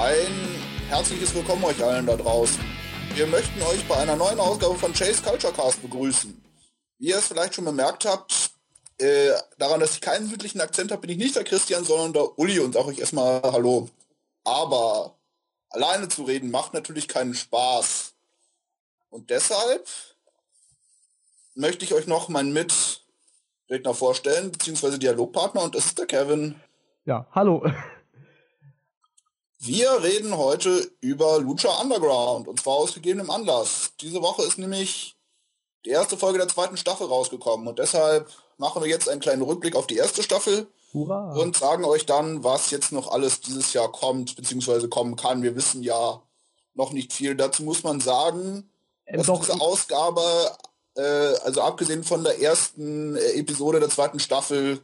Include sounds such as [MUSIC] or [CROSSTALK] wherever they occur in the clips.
Ein herzliches Willkommen euch allen da draußen. Wir möchten euch bei einer neuen Ausgabe von Chase Culture Cast begrüßen. Wie ihr es vielleicht schon bemerkt habt, äh, daran, dass ich keinen südlichen Akzent habe, bin ich nicht der Christian, sondern der Uli und sage euch erstmal Hallo. Aber alleine zu reden macht natürlich keinen Spaß. Und deshalb möchte ich euch noch meinen Mitredner vorstellen, beziehungsweise Dialogpartner, und das ist der Kevin. Ja, hallo. Wir reden heute über Lucha Underground und zwar aus gegebenem Anlass. Diese Woche ist nämlich die erste Folge der zweiten Staffel rausgekommen und deshalb machen wir jetzt einen kleinen Rückblick auf die erste Staffel Hurra. und sagen euch dann, was jetzt noch alles dieses Jahr kommt, beziehungsweise kommen kann. Wir wissen ja noch nicht viel. Dazu muss man sagen, Ähm, dass doch, diese Ausgabe, äh, also abgesehen von der ersten äh, Episode der zweiten Staffel,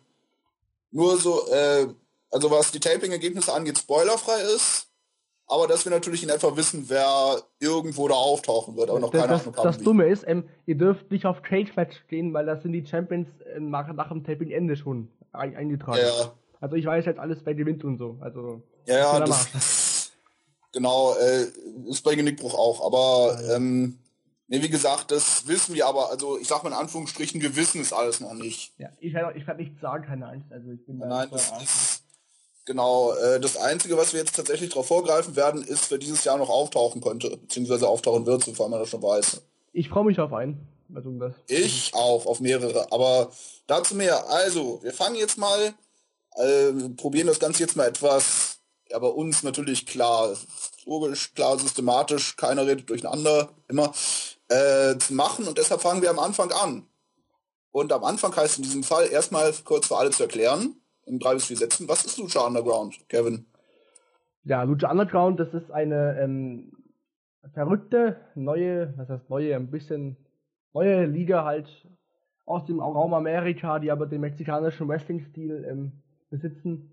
nur so, äh, also was die Taping-Ergebnisse angeht, spoilerfrei ist. Aber dass wir natürlich in etwa wissen, wer irgendwo da auftauchen wird, aber noch das, keine das, Ahnung das wie. Dumme ist, ähm, ihr dürft nicht auf Cage Match stehen, weil das sind die Champions äh, nach, nach dem Taping-Ende schon ein, eingetragen. Ja, Also ich weiß jetzt alles, wer gewinnt und so. Also ja, ja, das, genau, äh, ist bei Genickbruch auch. Aber Ja, ja. ähm, nee, wie gesagt, das wissen wir aber, also ich sag mal in Anführungsstrichen, wir wissen es alles noch nicht. ja, ich werde ich werd nichts sagen, keine Angst. Also ich bin da Nein, nicht das genau. Äh, das Einzige, was wir jetzt tatsächlich darauf vorgreifen werden, ist, wer dieses Jahr noch auftauchen könnte, beziehungsweise auftauchen wird, sofern man das schon weiß. Ich freue mich auf einen. Also das. Ich auch, auf mehrere. Aber dazu mehr. Also, wir fangen jetzt mal, äh, probieren das Ganze jetzt mal etwas, ja, bei uns natürlich klar, logisch, klar, systematisch, keiner redet durcheinander, immer, äh, zu machen. Und deshalb fangen wir am Anfang an. Und am Anfang heißt in diesem Fall erstmal kurz für alle zu erklären, in drei bis vier Sätzen, was ist Lucha Underground, Kevin? Ja, Lucha Underground, das ist eine ähm, verrückte, neue, was heißt neue, ein bisschen neue Liga halt aus dem Raum Amerika, die aber den mexikanischen Wrestling-Stil ähm, besitzen.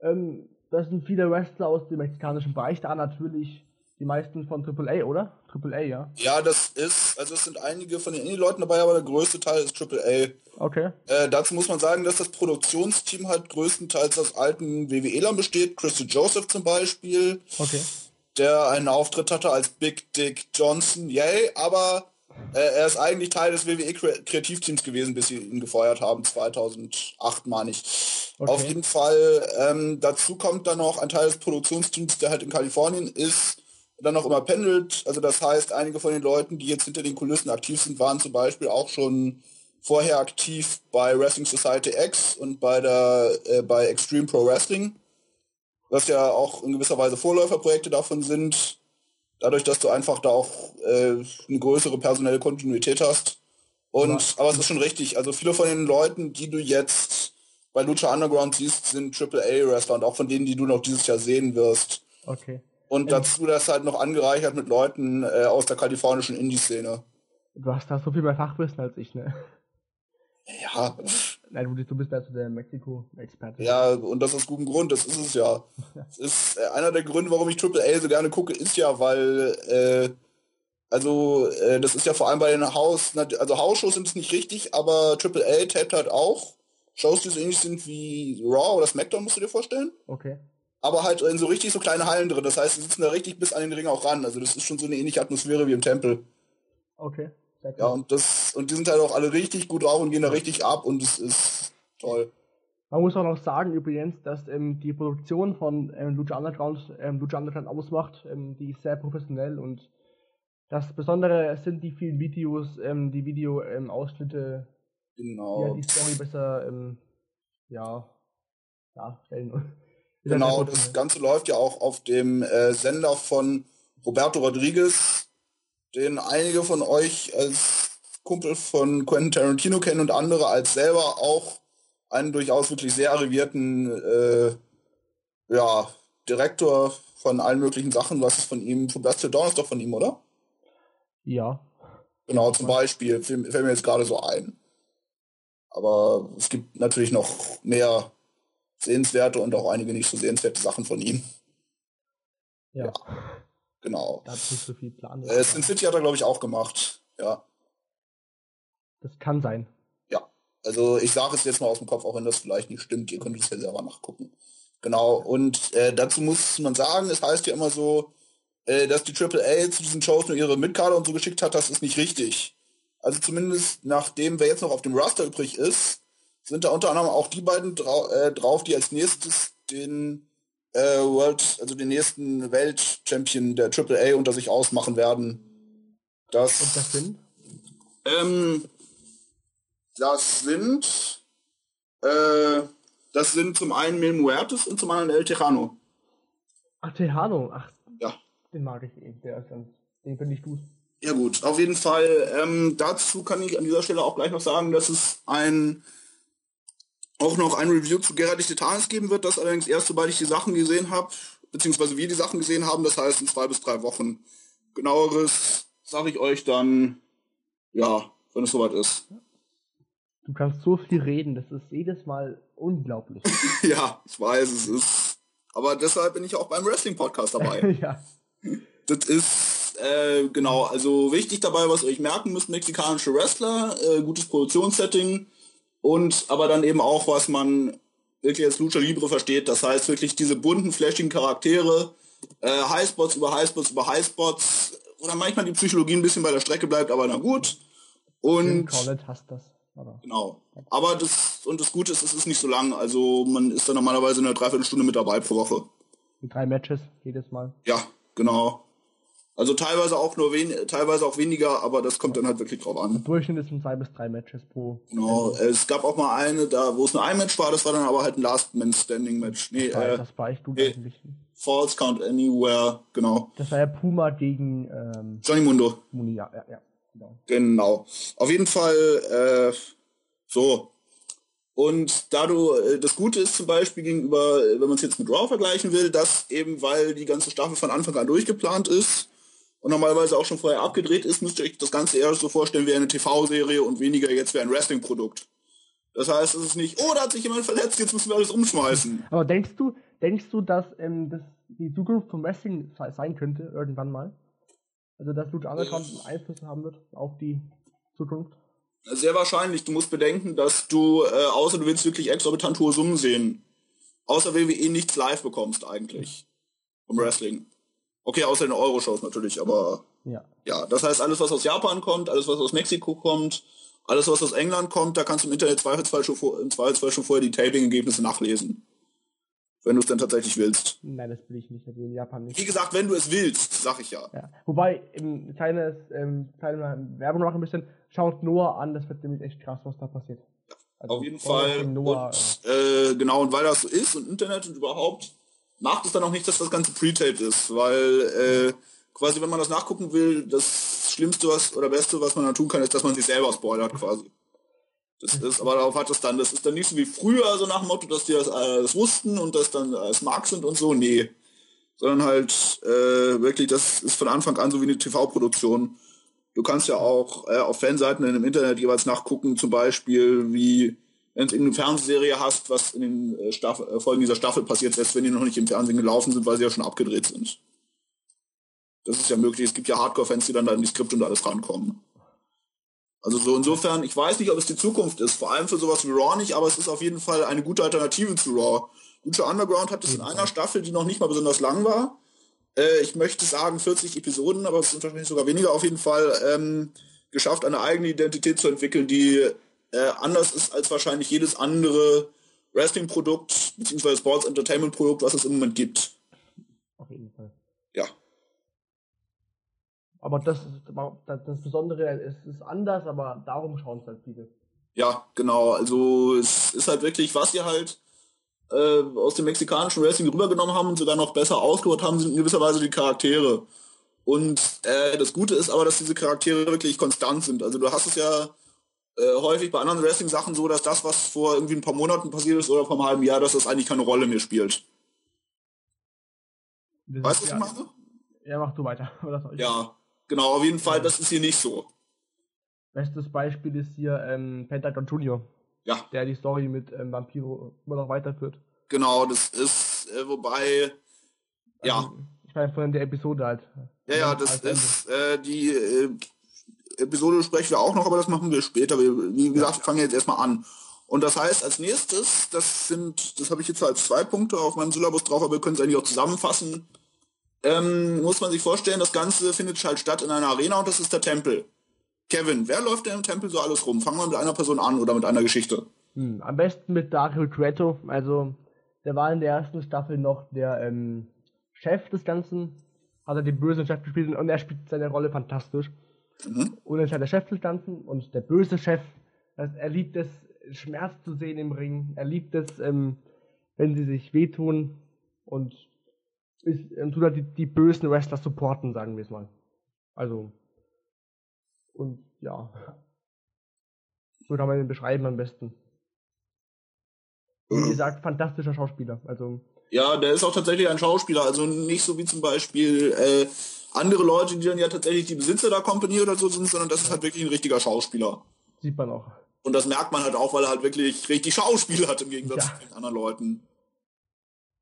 Ähm, das sind viele Wrestler aus dem mexikanischen Bereich da, natürlich die meisten von AAA, oder? AAA, ja. Ja, das ist, also es sind einige von den Indie-Leuten dabei, aber der größte Teil ist AAA. Okay. Äh, dazu muss man sagen, dass das Produktionsteam halt größtenteils aus alten WWE-Lern besteht. Christy Joseph zum Beispiel, Okay. der einen Auftritt hatte als Big Dick Johnson. Yay, aber äh, er ist eigentlich Teil des WWE-Kreativteams gewesen, bis sie ihn gefeuert haben, 2008 meine ich. Okay. Auf jeden Fall, ähm, dazu kommt dann noch ein Teil des Produktionsteams, der halt in Kalifornien ist, dann noch immer pendelt. Also das heißt, einige von den Leuten, die jetzt hinter den Kulissen aktiv sind, waren zum Beispiel auch schon vorher aktiv bei Wrestling Society X und bei der äh, bei Extreme Pro Wrestling, was ja auch in gewisser Weise Vorläuferprojekte davon sind. Dadurch, dass du einfach da auch äh, eine größere personelle Kontinuität hast. Und Aber- aber es ist schon richtig. Also viele von den Leuten, die du jetzt bei Lucha Underground siehst, sind AAA Wrestler und auch von denen, die du noch dieses Jahr sehen wirst. Okay. Und Ähm. dazu das halt noch angereichert mit Leuten äh, aus der kalifornischen Indie-Szene. Du hast da so viel mehr Fachwissen als ich, ne? Ja, Nein, du, du bist also der Mexiko-Experte. ja, und das aus gutem Grund, das ist es ja. [LAUGHS] Es ist äh, einer der Gründe, warum ich AAA so gerne gucke, ist ja, weil äh, also äh, das ist ja vor allem bei den Haus, also Hausshows sind es nicht richtig, aber AAA tapet halt auch Shows, die so ähnlich sind wie Raw oder SmackDown, musst du dir vorstellen. Okay. Aber halt in so richtig so kleine Hallen drin. Das heißt, sie sitzen da richtig bis an den Ring auch ran. Also das ist schon so eine ähnliche Atmosphäre wie im Tempel. Okay. Sehr cool. Ja, und das, und die sind halt auch alle richtig gut drauf und gehen da richtig ab und es ist toll. Man muss auch noch sagen übrigens, dass ähm, die Produktion von ähm, Lucha Underground, ähm, Lucha Underground ausmacht, ähm, die ist sehr professionell und das Besondere sind die vielen Videos, ähm, die Video-Ausschnitte, die Genau. ja die Story besser ähm, ja, darstellen. Genau, das Ganze läuft ja auch auf dem äh, Sender von Roberto Rodriguez, den einige von euch als Kumpel von Quentin Tarantino kennen und andere als selber auch einen durchaus wirklich sehr arrivierten äh, ja, Direktor von allen möglichen Sachen. Was ist von ihm? Von Blast to Dawn ist doch von ihm, oder? Ja. Genau, zum Beispiel, fällt mir jetzt gerade so ein. Aber es gibt natürlich noch mehr sehenswerte und auch einige nicht so sehenswerte Sachen von ihm. Ja. Genau. Da hat nicht so viel Plan. Äh, Sin City hat er, glaube ich, auch gemacht. Ja. Das kann sein. Ja. Also ich sage es jetzt mal aus dem Kopf, auch wenn das vielleicht nicht stimmt. Ihr könnt es ja selber nachgucken. Genau, und äh, dazu muss man sagen, es heißt ja immer so, äh, dass die AAA zu diesen Shows nur ihre Mitkader und so geschickt hat, das ist nicht richtig. Also zumindest nachdem, wer jetzt noch auf dem Roster übrig ist, sind da unter anderem auch die beiden drau äh, drauf, die als nächstes den äh, World, also den nächsten Weltchampion der AAA unter sich ausmachen werden. Das, Und das sind? Ähm, das sind äh, das sind zum einen Mil Muertes und zum anderen El Tejano. Ach, Tejano, ach. Ja. Den mag ich eh, der ist ganz, den finde ich gut. Ja gut, auf jeden Fall. Ähm, dazu kann ich an dieser Stelle auch gleich noch sagen, dass es ein auch noch ein Review zu Gerard Titanis geben wird, das allerdings erst sobald ich die Sachen gesehen habe, beziehungsweise wir die Sachen gesehen haben, das heißt in zwei bis drei Wochen. Genaueres sage ich euch dann, ja, wenn es soweit ist. Du kannst so viel reden, das ist jedes Mal unglaublich. [LAUGHS] [LAUGHS] ja, ich weiß, es ist. Aber deshalb bin ich auch beim Wrestling-Podcast dabei. [LAUGHS] ja. Das ist, äh, genau, also wichtig dabei, was ihr euch merken müsst, mexikanische Wrestler, äh, gutes Produktionssetting und aber dann eben auch, was man wirklich als Lucha Libre versteht. Das heißt wirklich diese bunten, flashigen Charaktere, äh, Highspots über Highspots über Highspots, oder manchmal die Psychologie ein bisschen bei der Strecke bleibt, aber na gut. Und Collett hasst das. Aber. Genau. Aber das, und das Gute ist, es ist nicht so lang. Also man ist da normalerweise in einer Dreiviertelstunde mit dabei pro Woche. Drei Matches jedes Mal. Ja, genau. Also teilweise auch nur wen teilweise auch weniger, aber das kommt dann halt wirklich drauf an. Der Durchschnitt ist ein zwei bis drei Matches pro. Genau. Ende. Es gab auch mal eine, da wo es nur ein Match war, das war dann aber halt ein Last Man Standing Match. Nee, das, äh, das war ich du nee, eigentlich. False Count Anywhere, genau. Das war ja Puma gegen ähm, Johnny Mundo. Muni, ja, ja, ja. Genau. genau. Auf jeden Fall, äh, so. Und da du, äh, das Gute ist zum Beispiel gegenüber, wenn man es jetzt mit Raw vergleichen will, dass eben, weil die ganze Staffel von Anfang an durchgeplant ist und normalerweise auch schon vorher abgedreht ist, müsst ihr euch das Ganze eher so vorstellen wie eine TV-Serie und weniger jetzt wie ein Wrestling-Produkt. Das heißt, es ist nicht, oh, da hat sich jemand verletzt, jetzt müssen wir alles umschmeißen. Aber denkst du, denkst du, dass ähm, das die Zukunft vom Wrestling sein könnte, irgendwann mal? Also, dass Lucha Underground einen Einfluss haben wird auf die Zukunft? Sehr wahrscheinlich. Du musst bedenken, dass du, äh, außer du willst wirklich exorbitant hohe Summen sehen, außer WWE nichts live bekommst eigentlich. Vom Wrestling. Okay, außer den Euro-Shows natürlich, aber ja. ja, das heißt, alles, was aus Japan kommt, alles, was aus Mexiko kommt, alles, was aus England kommt, da kannst du im Internet Zweifelsfall schon, vor, im Zweifelsfall schon vorher die Taping-Ergebnisse nachlesen. Wenn du es dann tatsächlich willst. Nein, das will ich nicht, also in Japan nicht. Wie gesagt, wenn du es willst, sag ich ja. ja. Wobei, im kleines, ähm, kleine Werbung noch ein bisschen, schaut Noah an, das wird nämlich echt krass, was da passiert. Also, Auf jeden Fall. Noah, und, äh, genau, und weil das so ist und Internet und überhaupt, macht es dann auch nicht, dass das Ganze pre-taped ist, weil äh, quasi, wenn man das nachgucken will, das Schlimmste was oder Beste, was man dann tun kann, ist, dass man sich selber spoilert quasi. Das ist, aber darauf hat es dann, das ist dann nicht so wie früher, so nach dem Motto, dass die das, das wussten und das dann als Mark sind und so, nee. Sondern halt äh, wirklich, das ist von Anfang an so wie eine TV-Produktion. Du kannst ja auch äh, auf Fanseiten dem Internet jeweils nachgucken, zum Beispiel, wie wenn du eine Fernsehserie hast, was in den äh, Staffel, äh, Folgen dieser Staffel passiert, selbst wenn die noch nicht im Fernsehen gelaufen sind, weil sie ja schon abgedreht sind. Das ist ja möglich. Es gibt ja Hardcore-Fans, die dann da in die Skripte und alles rankommen. Also so insofern, ich weiß nicht, ob es die Zukunft ist, vor allem für sowas wie Raw nicht, aber es ist auf jeden Fall eine gute Alternative zu Raw. Lucha Underground hat es in einer Staffel, die noch nicht mal besonders lang war, äh, ich möchte sagen 40 Episoden, aber es sind wahrscheinlich sogar weniger auf jeden Fall, ähm, geschafft, eine eigene Identität zu entwickeln, die äh, anders ist als wahrscheinlich jedes andere Wrestling-Produkt beziehungsweise Sports-Entertainment-Produkt, was es im Moment gibt. Auf jeden Fall. Ja. Aber das, das, das Besondere ist, ist anders, aber darum schauen es halt viele. Ja, genau. Also es ist halt wirklich, was ihr halt äh, aus dem mexikanischen Wrestling rübergenommen haben und sogar noch besser ausgebaut haben, sind in gewisser Weise die Charaktere. Und äh, das Gute ist aber, dass diese Charaktere wirklich konstant sind. Also du hast es ja äh, häufig bei anderen Wrestling-Sachen so, dass das, was vor irgendwie ein paar Monaten passiert ist oder vor einem halben Jahr, dass das eigentlich keine Rolle mehr spielt. Das weißt du, was ja, ich mache? Ja, mach du weiter. [LAUGHS] ja, genau, auf jeden Fall, das ist hier nicht so. Bestes Beispiel ist hier ähm, Pentagon Junior. Ja. Der die Story mit ähm, Vampiro immer noch weiterführt. Genau, das ist, äh, wobei, also, ja. Ich meine, von der Episode halt. Ja, ja, das ist, äh, die, äh, Episode sprechen wir auch noch, aber das machen wir später. Wir, wie gesagt, wir fangen jetzt erstmal an. Und das heißt, als nächstes, das sind, das habe ich jetzt als zwei Punkte auf meinem Syllabus drauf, aber wir können es eigentlich auch zusammenfassen. Ähm, muss man sich vorstellen, das Ganze findet halt statt in einer Arena und das ist der Tempel. Kevin, wer läuft denn im Tempel so alles rum? Fangen wir mit einer Person an oder mit einer Geschichte. Hm, am besten mit Dario Cueto. Also, der war in der ersten Staffel noch der ähm, Chef des Ganzen. Hat er den bösen Chef gespielt und er spielt seine Rolle fantastisch. Mhm. Und er ist halt der Chef des Ganzen und der böse Chef. Er liebt es, Schmerz zu sehen im Ring. Er liebt es, ähm, wenn sie sich wehtun und ist, ähm, tut er die, die bösen Wrestler supporten, sagen wir es mal. Also, und ja. So kann man ihn beschreiben am besten. Wie gesagt, fantastischer Schauspieler. Also. Ja, der ist auch tatsächlich ein Schauspieler. Also nicht so wie zum Beispiel äh, andere Leute, die dann ja tatsächlich die Besitzer der Company oder so sind, sondern das ist halt wirklich ein richtiger Schauspieler. Sieht man auch. Und das merkt man halt auch, weil er halt wirklich richtig Schauspiel hat im Gegensatz ja. zu den anderen Leuten.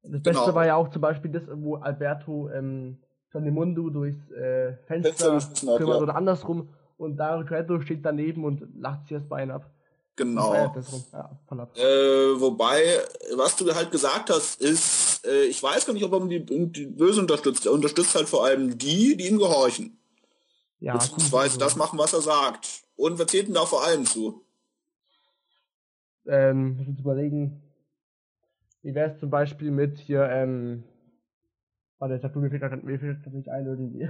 Das Beste genau. war ja auch zum Beispiel das, wo Alberto ähm, Johnny Mundo durchs äh, Fenster kümmert ja. oder andersrum und Dario steht daneben und lacht sich das Bein ab. Genau. Ja, äh, wobei, was du halt gesagt hast, ist, äh, ich weiß gar nicht, ob er die, die Böse unterstützt. Er unterstützt halt vor allem die, die ihm gehorchen. Ja, Beziehungsweise das machen, was er sagt. Und wer zählt denn da vor allem zu? Ähm, ich muss überlegen, wie wäre es zum Beispiel mit hier, ähm, warte, ich hab du mir fehlt nicht ein irgendwie.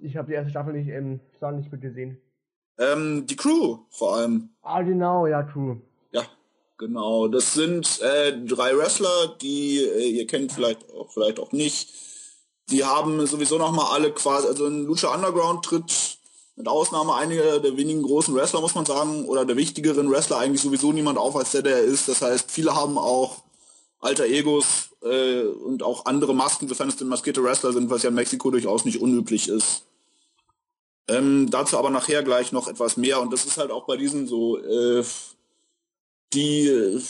Ich habe die erste Staffel nicht, ähm, nicht mit gesehen. Ähm, die Crew vor allem. Ah, genau, ja, Crew. Genau. Das sind äh, drei Wrestler, die äh, ihr kennt vielleicht auch, vielleicht auch nicht. Die haben sowieso noch mal alle quasi, also in Lucha Underground tritt mit Ausnahme einiger der wenigen großen Wrestler, muss man sagen, oder der wichtigeren Wrestler eigentlich sowieso niemand auf, als der der ist. Das heißt, viele haben auch alter Egos äh, und auch andere Masken, sofern es denn maskierte Wrestler sind, was ja in Mexiko durchaus nicht unüblich ist. Ähm, dazu aber nachher gleich noch etwas mehr. Und das ist halt auch bei diesen so, äh, die,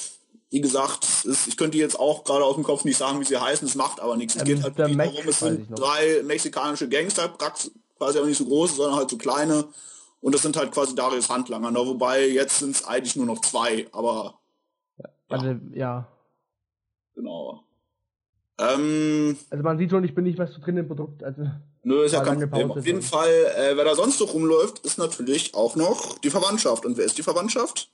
wie gesagt, ist, ich könnte jetzt auch gerade aus dem Kopf nicht sagen, wie sie heißen, es macht aber nichts. Es geht halt darum, es sind drei mexikanische Gangster, quasi auch nicht so große, sondern halt so kleine. Und das sind halt quasi Darius Handlanger. Ne? Wobei jetzt sind es eigentlich nur noch zwei, aber. Ja. Also, ja. Genau. Ähm, also man sieht schon, ich bin nicht mehr so drin im Produkt. Also Nö, ist ja kein Problem. Auf jeden Fall, äh, wer da sonst so rumläuft, ist natürlich auch noch die Verwandtschaft. Und wer ist die Verwandtschaft?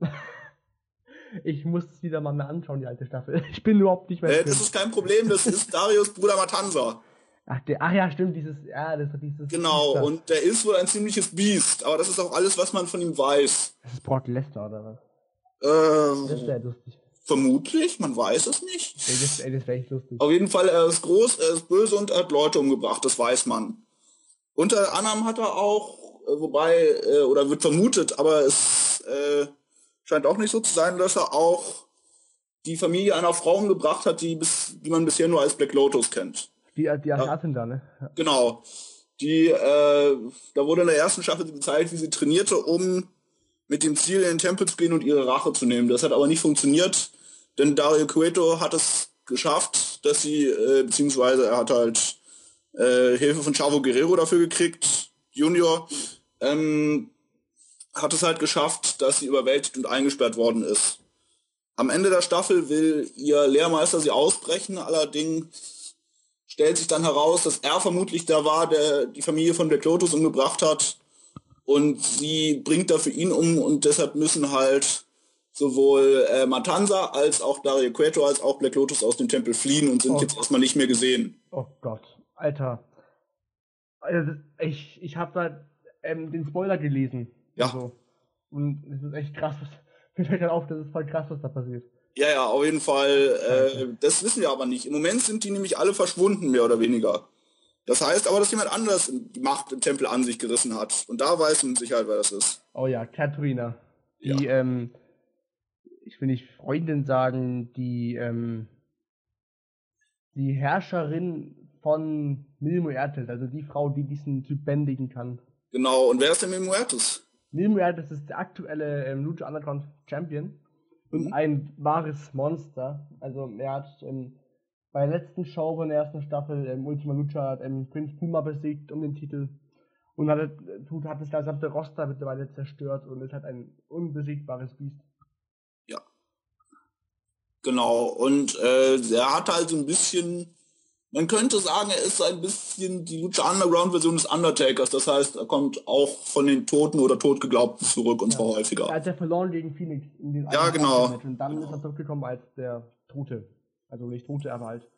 [LAUGHS] ich muss es wieder mal mehr anschauen, die alte Staffel. [LAUGHS] Ich bin überhaupt nicht mehr. Äh, das ist kein Problem, das ist Darius Bruder Matanza. Ach, der, ach ja, stimmt, dieses, ja, das dieses. Genau, Biester. und der ist wohl ein ziemliches Biest, aber das ist auch alles, was man von ihm weiß. Das ist Brock Lester oder was? Ähm, das wäre lustig. Vermutlich, man weiß es nicht. Ey, das, ey, das wäre echt lustig. Auf jeden Fall, er ist groß, er ist böse und er hat Leute umgebracht, das weiß man. Unter anderem hat er auch, äh, wobei, äh, oder wird vermutet, aber es äh, scheint auch nicht so zu sein, dass er auch die Familie einer Frau umgebracht hat, die, bis, die man bisher nur als Black Lotus kennt. Die, die Asiatin ja. da, ne? Ja. Genau. Die, äh, da wurde in der ersten Staffel gezeigt, wie sie trainierte, um mit dem Ziel in den Tempel zu gehen und ihre Rache zu nehmen. Das hat aber nicht funktioniert. Denn Dario Cueto hat es geschafft, dass sie, äh, beziehungsweise er hat halt äh, Hilfe von Chavo Guerrero dafür gekriegt, Junior, ähm, hat es halt geschafft, dass sie überwältigt und eingesperrt worden ist. Am Ende der Staffel will ihr Lehrmeister sie ausbrechen, allerdings stellt sich dann heraus, dass er vermutlich der war, der die Familie von Black Lotus umgebracht hat und sie bringt dafür ihn um und deshalb müssen halt sowohl äh, Matanza als auch Dario Cueto als auch Black Lotus aus dem Tempel fliehen und sind oh. jetzt erstmal nicht mehr gesehen. Oh Gott, Alter. Also, ich ich habe da ähm, den Spoiler gelesen. Ja. Also, und es ist echt krass. [LAUGHS] Mir fällt dann auf, das ist voll krass, was da passiert. Ja, ja, auf jeden Fall. Äh, das wissen wir aber nicht. Im Moment sind die nämlich alle verschwunden, mehr oder weniger. Das heißt aber, dass jemand anders die Macht im Tempel an sich gerissen hat. Und da weiß man mit Sicherheit, wer das ist. Oh ja, Katharina. Die, ja. ähm, ich will nicht Freundin sagen, die, ähm, die Herrscherin von Mil Muertes, also die Frau, die diesen Typ bändigen kann. Genau, und wer ist der Mil Muertes? Mil Muertes ist der aktuelle ähm, Lucha Underground Champion und mhm. ein wahres Monster. Also er hat ähm, bei der letzten Show von der ersten Staffel ähm, Ultima Lucha ähm, Prince Puma besiegt um den Titel Und hat, tut, hat das gesamte Roster mittlerweile zerstört und ist halt ein unbesiegbares Biest. Ja. Genau. Und äh, er hat halt so ein bisschen man könnte sagen, er ist ein bisschen die Lucha Underground Version des Undertakers. Das heißt, er kommt auch von den Toten oder Totgeglaubten zurück und ja. zwar häufiger. Er hat ja verloren gegen Phoenix in den Ja, genau. Match und dann genau. ist er zurückgekommen als der Tote. Also nicht Tote, aber halt.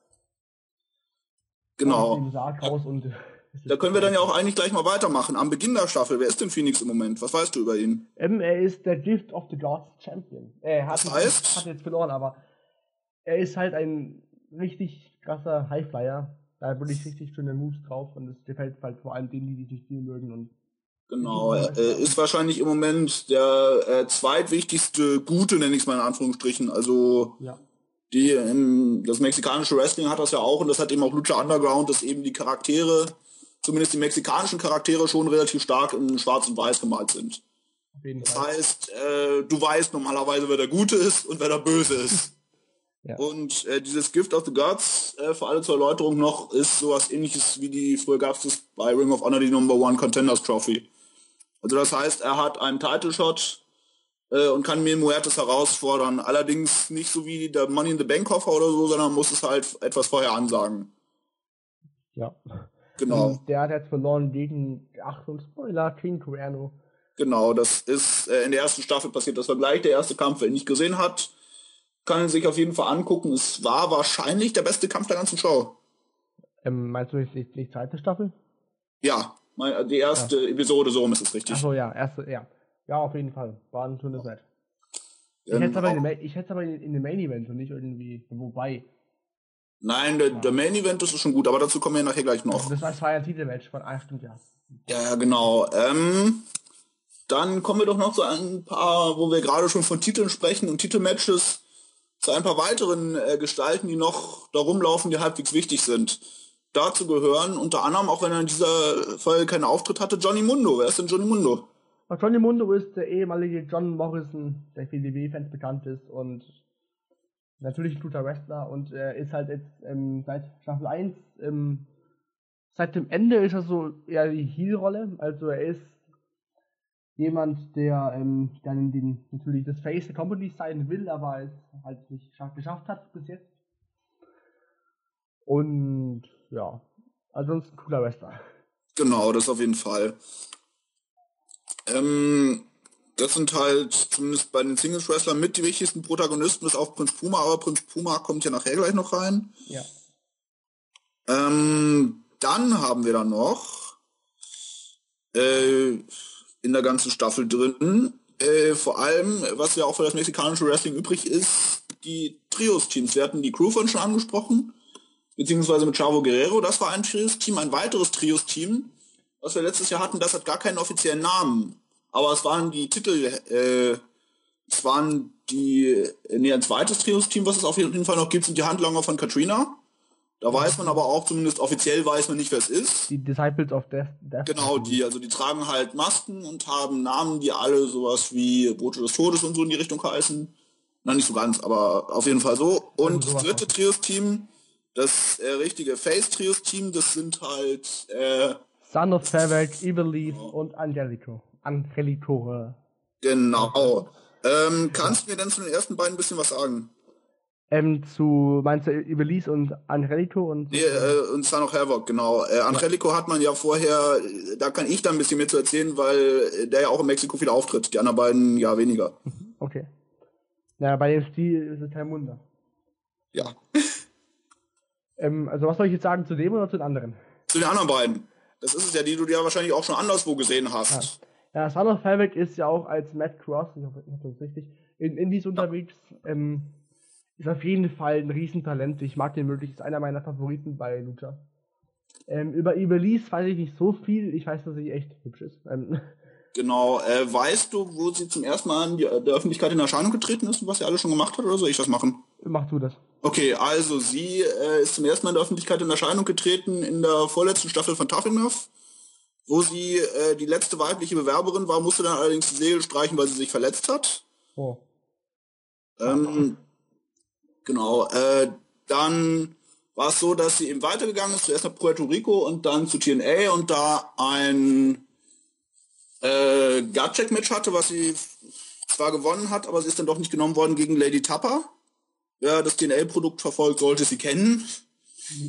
Genau. Und, da können wir dann ja auch eigentlich gleich mal weitermachen. Am Beginn der Staffel, wer ist denn Phoenix im Moment? Was weißt du über ihn? Ähm, er ist der Gift of the Gods Champion. Er hat, das heißt? hat jetzt verloren, aber er ist halt ein richtig krasser Highflyer. Da hat wirklich richtig schöne Moves drauf und es gefällt halt vor allem denen, die sich spielen mögen. Und genau, äh, ist wahrscheinlich im Moment der äh, zweitwichtigste Gute, nenne ich es mal in Anführungsstrichen. Also ja. die, ähm, das mexikanische Wrestling hat das ja auch und das hat eben auch Lucha Underground, dass eben die Charaktere, zumindest die mexikanischen Charaktere, schon relativ stark in Schwarz und Weiß gemalt sind. Das heißt, äh, du weißt normalerweise, wer der Gute ist und wer der Böse ist. Ja. Und äh, dieses Gift of the Gods, äh, für alle zur Erläuterung noch, ist sowas ähnliches wie die, früher gab es bei Ring of Honor die Number One Contenders Trophy. Also das heißt, er hat einen Title Shot äh, und kann Mil Muertes herausfordern. Allerdings nicht so wie der Money in the Bank Koffer oder so, sondern muss es halt etwas vorher ansagen. Ja. Genau. Und der hat jetzt verloren gegen, Achtung, Spoiler, King Cuerno. Genau, das ist äh, in der ersten Staffel passiert. Das war gleich der erste Kampf, wer ihn nicht gesehen hat kann sich auf jeden Fall angucken. Es war wahrscheinlich der beste Kampf der ganzen Show. Ähm, meinst du die, die zweite Staffel? Ja, die erste ja. Episode, so rum ist es richtig. Achso, ja, erste, ja. Ja, auf jeden Fall. War ein schönes Match. Ich ähm, hätte aber, in, ich hätte aber in, dem Main Event und nicht irgendwie, wobei. Nein, der, ja. der Main Event ist schon gut, aber dazu kommen wir nachher gleich noch. Das war, das war ein Titelmatch von einer Stunde, ja. Ja, genau. Ähm, dann kommen wir doch noch zu ein paar, wo wir gerade schon von Titeln sprechen und Titelmatches zu ein paar weiteren äh, Gestalten, die noch da rumlaufen, die halbwegs wichtig sind. Dazu gehören unter anderem, auch wenn er in dieser Folge keinen Auftritt hatte, Johnny Mundo. Wer ist denn Johnny Mundo? Johnny Mundo ist der ehemalige John Morrison, der für die W-Fans bekannt ist und natürlich ein guter Wrestler und er ist halt jetzt ähm, seit Staffel 1, ähm, seit dem Ende ist er so eher die Heel-Rolle, also er ist jemand, der ähm, dann den, natürlich das Face der Company sein will, aber es halt nicht geschafft hat bis jetzt. Und ja, ansonsten cooler Wrestler. Genau, das auf jeden Fall. Ähm, das sind halt zumindest bei den Singles Wrestlern mit die wichtigsten Protagonisten, bis auf Prinz Puma, aber Prinz Puma kommt ja nachher gleich noch rein. Ja. Ähm, dann haben wir da noch äh, in der ganzen Staffel drin. Äh, vor allem, was ja auch für das mexikanische Wrestling übrig ist, die Trios-Teams. Wir hatten die Crew von schon angesprochen, beziehungsweise mit Chavo Guerrero, das war ein Trios-Team, ein weiteres Trios-Team, was wir letztes Jahr hatten, das hat gar keinen offiziellen Namen. Aber es waren die Titel, äh, es waren die, äh, nee, ein zweites Trios-Team, was es auf jeden Fall noch gibt, sind die Handlanger von Katrina. Da weiß man aber auch, zumindest offiziell weiß man nicht, wer es ist. Die Disciples of Death. Death genau, die, also die tragen halt Masken und haben Namen, die alle sowas wie Bote des Todes und so in die Richtung heißen. Na, nicht so ganz, aber auf jeden Fall so. Und also das dritte Trios-Team, das äh, richtige Face-Trios-Team, das sind halt äh, Son of Savage, Evil Leaf genau. und Angelico. Angelico. Genau. Ähm, kannst du mir denn zu den ersten beiden ein bisschen was sagen? Ähm, zu, meinst du Ibeliz und Angelico und? Nee, äh, und Son of Havoc, genau. Äh, Angelico ja. hat man ja vorher, da kann ich da ein bisschen mehr zu erzählen, weil der ja auch in Mexiko viel auftritt. Die anderen beiden ja weniger. Okay. Na, bei dem Stil ist es kein Wunder. Ja. [LAUGHS] ähm, also was soll ich jetzt sagen, zu dem oder zu den anderen? Zu den anderen beiden. Das ist es ja, die du ja wahrscheinlich auch schon anderswo gesehen hast. Ja, ja Son of Havoc ist ja auch als Matt Cross, ich hoffe, ich hoffe das richtig, in Indies ja. unterwegs. Ähm, ist auf jeden Fall ein Riesentalent. Ich mag den wirklich, ist einer meiner Favoriten bei Lucha. Ähm, über Ibeliz weiß ich nicht so viel. Ich weiß, dass sie echt hübsch ist. Ähm, genau. Äh, weißt du, wo sie zum ersten Mal in die, der Öffentlichkeit in Erscheinung getreten ist und was sie alles schon gemacht hat, oder soll ich das machen? Mach du das. Okay, also sie äh, ist zum ersten Mal in der Öffentlichkeit in Erscheinung getreten in der vorletzten Staffel von Tough Enough, wo sie äh, die letzte weibliche Bewerberin war, musste dann allerdings die Segel streichen, weil sie sich verletzt hat. Oh. Ähm, Genau. Äh, dann war es so, dass sie eben weitergegangen ist, zuerst nach Puerto Rico und dann zu TNA und da ein äh, Gardcheck-Match hatte, was sie zwar gewonnen hat, aber sie ist dann doch nicht genommen worden gegen Lady Tapper. Wer das TNA-Produkt verfolgt, sollte sie kennen.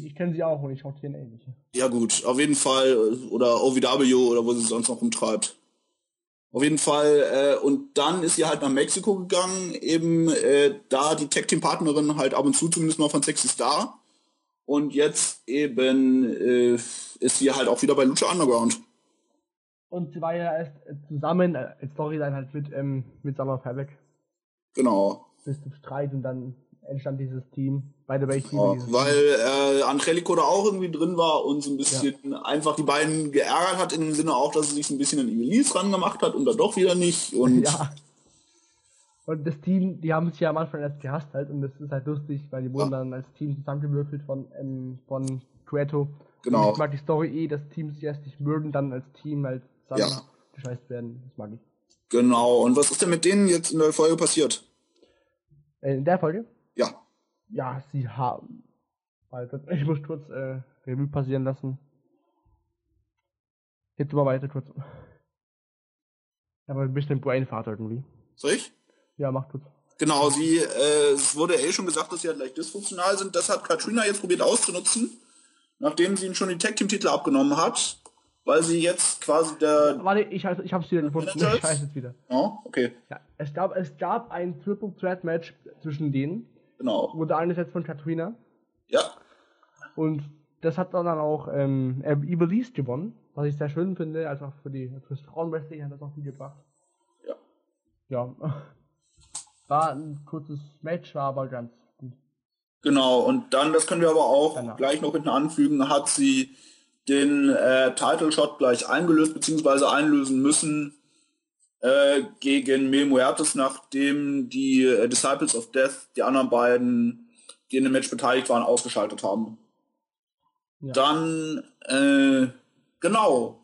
Ich kenne sie auch und ich schaue TNA nicht. Ja gut, auf jeden Fall. Oder OVW oder wo sie sonst noch rumtreibt. Auf jeden Fall. Äh, und dann ist sie halt nach Mexiko gegangen, eben äh, da die Tech Team Partnerin halt ab und zu zumindest mal von Sexy Star. Und jetzt eben äh, ist sie halt auch wieder bei Lucha Underground. Und sie war ja erst zusammen äh, Storyline halt mit, ähm, mit Summer Fabric. Genau. Bis zum Streit und dann entstand dieses Team. By the way, ich ja, weil äh, Angelico da auch irgendwie drin war und so ein bisschen ja. einfach die beiden geärgert hat, in dem Sinne auch, dass sie sich ein bisschen an Evelise ran gemacht hat und dann doch wieder nicht. Und [LAUGHS] ja. Und das Team, die haben sich ja am Anfang erst gehasst halt und das ist halt lustig, weil die wurden ja. dann als Team zusammengewürfelt von, ähm, von Cueto. Genau. Und ich mag die Story eh, dass Teams sich erst nicht mögen, dann als Team halt zusammen ja. gescheißt werden. Das mag ich. Genau. Und was ist denn mit denen jetzt in der Folge passiert? Äh, in der Folge? Ja. Ja, sie haben. Ich muss kurz äh, Revue passieren lassen. Jetzt mal weiter kurz. Aber ein bisschen Brainfart irgendwie. Soll ich? Ja, mach kurz. Genau, sie, äh, es wurde eh schon gesagt, dass sie halt leicht dysfunktional sind. Das hat Katrina jetzt probiert auszunutzen, nachdem sie ihnen schon die Tag Team Titel abgenommen hat, weil sie jetzt quasi der. Warte, ich, ich hab's wieder gefunden. Ich weiß es wieder. Oh, okay. Ja, es gab, es gab ein Triple Threat Match zwischen denen. Genau. Wurde eingesetzt von Katrina. Ja. Und das hat dann auch ähm, Evilise gewonnen, was ich sehr schön finde, also auch für die fürs Frauenwrestling hat das auch viel gebracht. Ja. Ja. [LAUGHS] War ein kurzes Match, war aber ganz gut. Genau, und dann, das können wir aber auch genau. gleich noch hinten anfügen, hat sie den äh, Title Shot gleich eingelöst bzw. einlösen müssen äh, gegen Mil Muertes, nachdem die äh, Disciples of Death die anderen beiden, die in dem Match beteiligt waren, ausgeschaltet haben. Ja. Dann, äh, genau,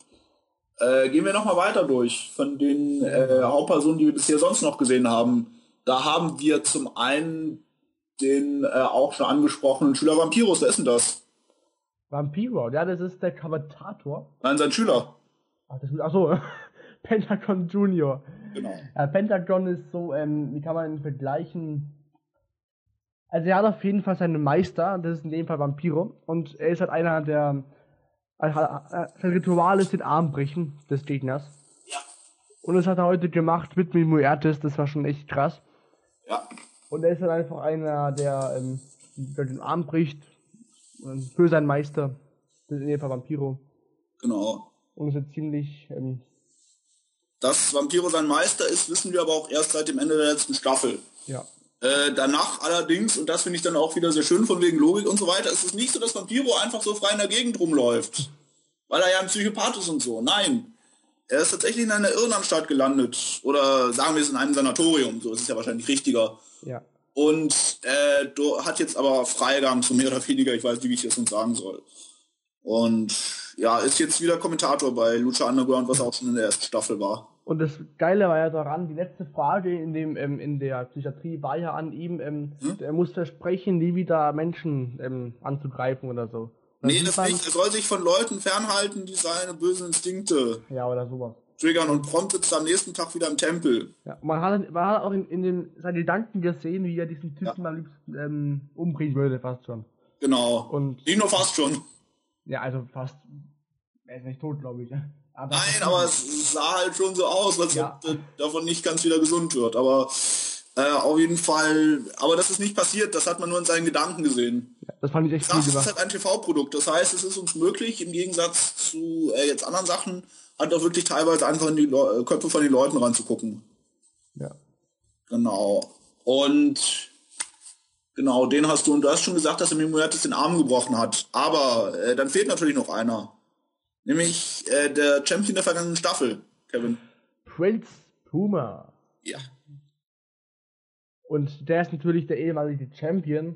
äh, gehen wir nochmal weiter durch von den äh, Hauptpersonen, die wir bisher sonst noch gesehen haben. Da haben wir zum einen den äh, auch schon angesprochenen Schüler Vampiros. Wer ist denn das? Vampiro, ja, das ist der Kommentator. Nein, sein Schüler. Ach, das, ach so. [LAUGHS] Pentagon Junior. Genau. Ja, Pentagon ist so, ähm, wie kann man ihn vergleichen? Also er hat auf jeden Fall seinen Meister, das ist in dem Fall Vampiro, und er ist halt einer der, also, sein Ritual ist den Arm brechen des Gegners. Ja. Und das hat er heute gemacht mit Muertes, das war schon echt krass. Ja. Und er ist halt einfach einer, der, ähm, der den Arm bricht für seinen Meister, das ist in dem Fall Vampiro. Genau. Und ist jetzt ziemlich ähm, dass Vampiro sein Meister ist, wissen wir aber auch erst seit dem Ende der letzten Staffel. Ja. Äh, danach allerdings, und das finde ich dann auch wieder sehr schön von wegen Logik und so weiter, ist es nicht so, dass Vampiro einfach so frei in der Gegend rumläuft. Weil er ja ein Psychopath ist und so. Nein. Er ist tatsächlich in einer Irrenanstalt gelandet. Oder sagen wir es in einem Sanatorium. So ist es ja wahrscheinlich richtiger. Ja. Und äh, hat jetzt aber Freigang, so mehr oder weniger. Ich weiß nicht, wie ich das uns sagen soll. Und ja, ist jetzt wieder Kommentator bei Lucha Underground, was auch schon in der ersten Staffel war. Und das Geile war ja daran, die letzte Frage in dem ähm, in der Psychiatrie war ja an ihm, ähm, hm? er muss versprechen, nie wieder Menschen ähm, anzugreifen oder so. Dann nee, das nicht. Er soll sich von Leuten fernhalten, die seine bösen Instinkte ja, oder sowas. triggern und prompt sitzt am nächsten Tag wieder im Tempel. Ja, man hat, man hat auch in, in den, seinen Gedanken gesehen, wie er diesen Typen ja. am liebsten ähm, umbringen würde, fast schon. Genau. Und nicht nur fast schon. Ja, also fast. Er ist nicht tot, glaube ich. Aber Nein, aber es sah halt schon so aus, als ja. ob davon nicht ganz wieder gesund wird. Aber äh, auf jeden Fall, aber das ist nicht passiert, das hat man nur in seinen Gedanken gesehen. Ja, das fand ich echt Das ist halt ein TV-Produkt. Das heißt, es ist uns möglich, im Gegensatz zu äh, jetzt anderen Sachen, halt auch wirklich teilweise einfach in die Le Köpfe von den Leuten ranzugucken. Ja. Genau. Und Genau, den hast du. Und du hast schon gesagt, dass er Mimoyatis den Arm gebrochen hat. Aber äh, dann fehlt natürlich noch einer. Nämlich äh, der Champion der vergangenen Staffel, Kevin. Prince Puma. Ja. Und der ist natürlich der ehemalige Champion.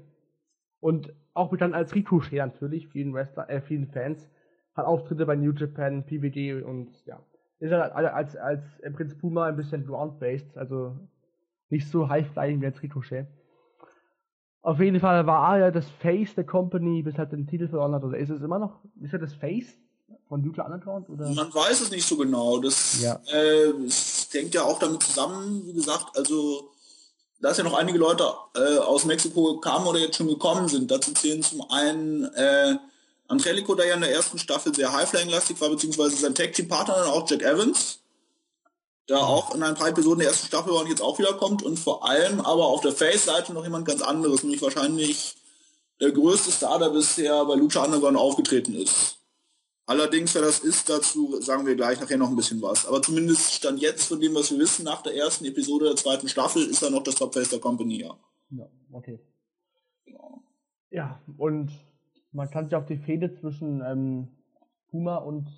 Und auch bekannt als Ricochet natürlich, vielen Wrestler, äh, vielen Fans. Hat Auftritte bei New Japan, PWG und ja. Ist halt als, als, als Prinz Puma ein bisschen ground-based, also nicht so high-flying wie als Ricochet. Auf jeden Fall war er ja das Face der Company, bis er den Titel verloren hat. Oder ist es immer noch? Ist er das Face Von Lucha Underground? Oder? Man weiß es nicht so genau. Das Ja. äh, es hängt ja auch damit zusammen, wie gesagt, also dass ja noch einige Leute äh, aus Mexiko kamen oder jetzt schon gekommen sind. Dazu zählen zum einen äh, Angelico, der ja in der ersten Staffel sehr High-Flying-lastig war, beziehungsweise sein Tag-Team-Partner, dann auch Jack Evans, der auch in ein paar Episoden der ersten Staffel war und jetzt auch wiederkommt und vor allem aber auf der Face-Seite noch jemand ganz anderes, nämlich wahrscheinlich der größte Star, der bisher bei Lucha Underground aufgetreten ist. Allerdings, wer das ist, dazu sagen wir gleich nachher noch ein bisschen was. Aber zumindest stand jetzt von dem, was wir wissen, nach der ersten Episode der zweiten Staffel, ist er noch das Top-Face der Company, ja. Ja, okay. Genau. Ja, und man kann sich auf die Fehde zwischen ähm, Puma und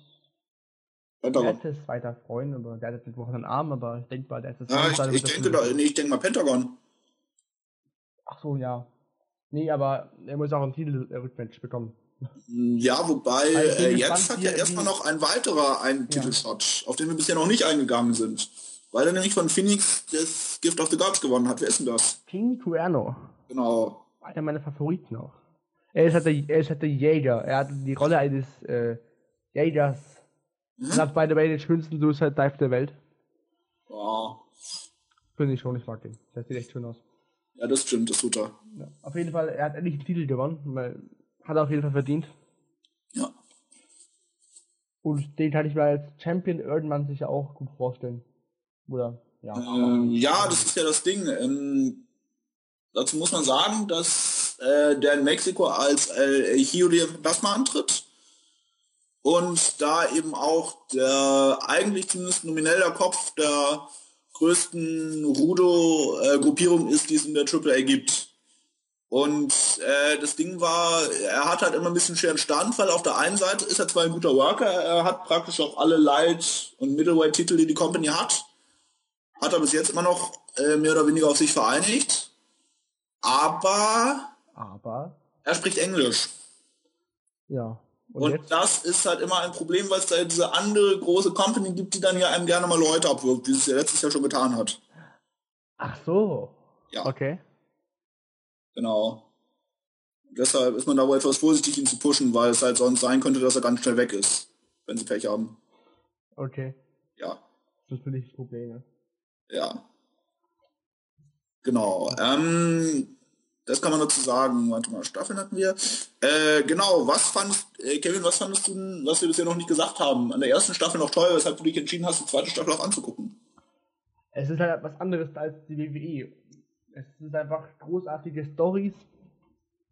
Pentagon. Weiter freuen, aber der hat jetzt einen Arm, aber ich denke mal, der ist jetzt Ja, ich, ich denke da, nee, ich denke mal Pentagon. Ach so, ja. Nee, aber er muss auch ein Titel-Rückmatch bekommen. Ja, wobei äh, jetzt hat ja er- erstmal noch ein weiterer einen Ja. Titelshot, auf den wir bisher noch nicht eingegangen sind. Weil er nämlich von Phoenix das Gift of the Gods gewonnen hat. Wer ist denn das? King Cuerno. Genau. Einer meiner Favoriten auch. Er ist halt der, er ist halt der Jäger. Er hat die Rolle eines äh, Jägers. Mhm. Er hat by the way den schönsten Suicide Dive der Welt. Ja. Finde ich schon, ich mag den. Der sieht echt schön aus. ja, das stimmt, das tut er. Ja. Auf jeden Fall, er hat endlich den Titel gewonnen. Weil, hat er auf jeden Fall verdient. Ja. Und den kann ich mir als Champion irgendwann sicher auch gut vorstellen. Oder, ja. Ähm, ja, das ist ja das Ding. Ähm, dazu muss man sagen, dass äh, der in Mexiko als äh, Hio de Plasma antritt. Und da eben auch der eigentlich zumindest nominell der Kopf der größten Rudo-Gruppierung ist, die es in der AAA gibt. Und äh, das Ding war, er hat halt immer ein bisschen schweren Stand, weil auf der einen Seite ist er zwar ein guter Worker, er hat praktisch auch alle Light- und Middleweight-Titel, die die Company hat, hat er bis jetzt immer noch äh, mehr oder weniger auf sich vereinigt. Aber Aber, er spricht Englisch. ja. Und, Und, das ist halt immer ein Problem, weil es da diese andere große Company gibt, die dann ja einem gerne mal Leute abwirft, wie es ja letztes Jahr schon getan hat. Ach so. Ja. Okay. Genau. Deshalb ist man da wohl etwas vorsichtig, ihn zu pushen, weil es halt sonst sein könnte, dass er ganz schnell weg ist, wenn sie Pech haben. Okay. Ja. Das ist natürlich das Problem. Ne? Ja. Genau. Ähm, das kann man dazu sagen. Warte mal, Staffeln hatten wir. Äh, genau, was fandest, äh, Kevin, was fandest du was wir bisher noch nicht gesagt haben? An der ersten Staffel noch toll, weshalb du dich entschieden hast, die zweite Staffel auch anzugucken. Es ist halt was anderes als die WWE. Es sind einfach großartige Stories.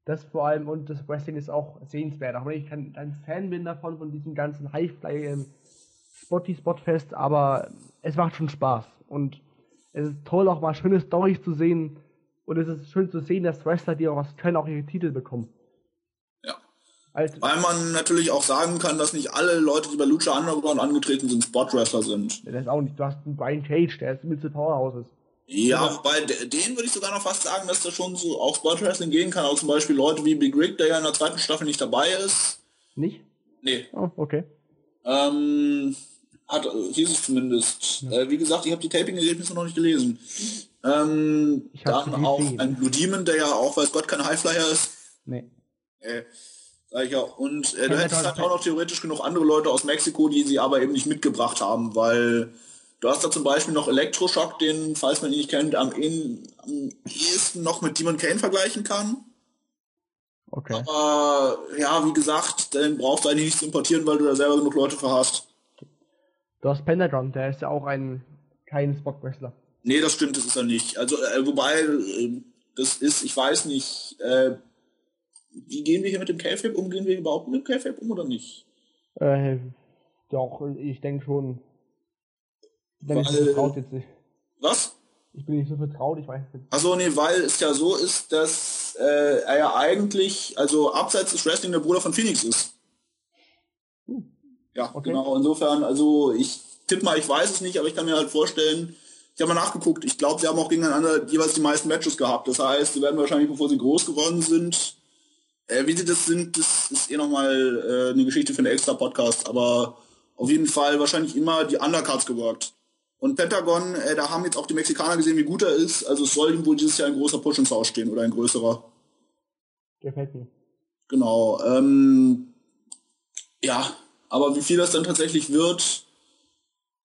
Das vor allem und das Wrestling ist auch sehenswert. Auch wenn ich kein, kein Fan bin davon, von diesem ganzen Highfly ähm, Spotty Spotfest, aber es macht schon Spaß. Und es ist toll, auch mal schöne Stories zu sehen. Und es ist schön zu sehen, dass Wrestler, die auch was können, auch ihre Titel bekommen. Ja. Als, Weil man natürlich auch sagen kann, dass nicht alle Leute, die bei Lucha Underground angetreten sind, Spot-Wrestler sind. das ist auch nicht, du hast einen Brian Cage, der ist Mittel Powerhouses. Ja, wobei de- den würde ich sogar noch fast sagen, dass da schon so auch Spot-Wrestling gehen kann. Auch zum Beispiel Leute wie Big Rick, der ja in der zweiten Staffel nicht dabei ist. Nicht? Nee, Oh, okay. Ähm, hat, hieß es zumindest. Äh, wie gesagt, ich habe die Taping-Ergebnisse noch nicht gelesen. Ähm, dann auch gesehen. ein Blue Demon, der ja auch, weiß Gott, kein Highflyer ist. Nee. Äh, sag ich ja. Und äh, du hättest halt auch noch theoretisch genug andere Leute aus Mexiko, die sie aber eben nicht mitgebracht haben, weil du hast da zum Beispiel noch Elektroschock, den, falls man ihn nicht kennt, am, eh- am ehesten noch mit Demon Kane vergleichen kann. Okay. Aber ja, wie gesagt, den brauchst du eigentlich nicht zu importieren, weil du da selber genug Leute für hast. Du hast Pentagon, der ist ja auch ein kein Spot-Wrestler. Nee, das stimmt, das ist er nicht. Also, äh, wobei, äh, das ist, ich weiß nicht, äh, wie gehen wir hier mit dem K-Fab um? Gehen wir überhaupt mit dem K-Fab um oder nicht? Äh, doch, ich denke schon. Ich bin nicht so Weil- vertraut jetzt nicht. Was? Ich bin nicht so vertraut, ich weiß nicht. Achso, nee, weil es ja so ist, dass äh, er ja eigentlich, also abseits des Wrestling der Bruder von Phoenix ist. Hm. Ja, Okay. genau. Insofern, also ich tipp mal, ich weiß es nicht, aber ich kann mir halt vorstellen, ich habe mal nachgeguckt, ich glaube, sie haben auch gegeneinander jeweils die meisten Matches gehabt. Das heißt, sie werden wahrscheinlich, bevor sie groß geworden sind, äh, wie sie das sind, das ist eh nochmal äh, eine Geschichte für einen extra Podcast, aber auf jeden Fall wahrscheinlich immer die Undercards geworkt. Und Pentagon, äh, da haben jetzt auch die Mexikaner gesehen, wie gut er ist. Also es soll ihm wohl dieses Jahr ein großer Push ins Haus stehen oder ein größerer. Gefällt mir. Genau. Ähm, ja, Aber wie viel das dann tatsächlich wird,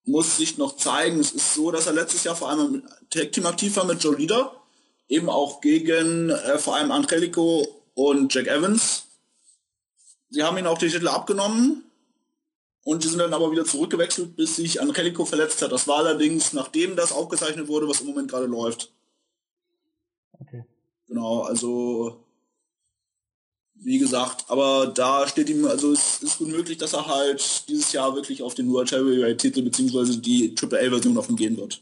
muss sich noch zeigen. Es ist so, dass er letztes Jahr vor allem im Tag Team aktiv war mit Joe Leader, eben auch gegen äh, vor allem Angelico und Jack Evans. Sie haben ihn auch die Titel abgenommen und die sind dann aber wieder zurückgewechselt, bis sich Angelico verletzt hat. Das war allerdings, nachdem das aufgezeichnet wurde, was im Moment gerade läuft. Okay. Genau, also wie gesagt, aber da steht ihm, also es ist gut möglich, dass er halt dieses Jahr wirklich auf den World Heavyweight Titel beziehungsweise die Triple A Version davon gehen wird.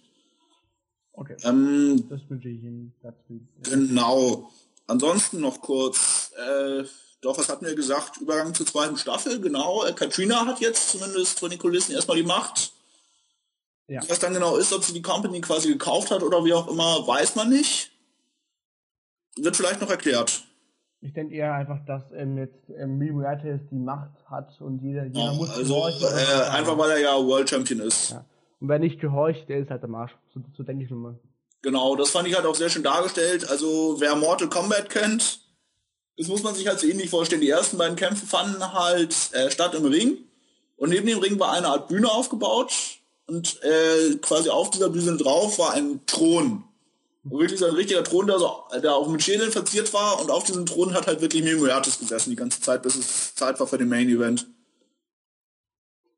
Okay. Ähm, das wünsche ich ihm. Genau. Ansonsten noch kurz, äh, doch, was hatten wir gesagt? Übergang zur zweiten Staffel, genau. Äh, Katrina hat jetzt zumindest von den Kulissen erstmal die Macht. Ja. Was dann genau ist, ob sie die Company quasi gekauft hat oder wie auch immer, weiß man nicht. Wird vielleicht noch erklärt. Ich denke eher einfach, dass ähm, jetzt ähm, Miriatis die Macht hat und jeder, jeder oh, muss also. Äh, einfach weil er ja World Champion ist. Ja. Und wer nicht gehorcht, der ist halt der Marsch. So, so denke ich mal. Genau, das fand ich halt auch sehr schön dargestellt. Also wer Mortal Kombat kennt, das muss man sich halt so ähnlich vorstellen. Die ersten beiden Kämpfe fanden halt äh, statt im Ring. Und neben dem Ring war eine Art Bühne aufgebaut. Und äh, quasi auf dieser Bühne drauf war ein Thron. Und wirklich so ein richtiger Thron, der, so, der auch mit Schädeln verziert war. Und auf diesem Thron hat halt wirklich Mio Muertes gesessen die ganze Zeit, bis es Zeit war für den Main Event.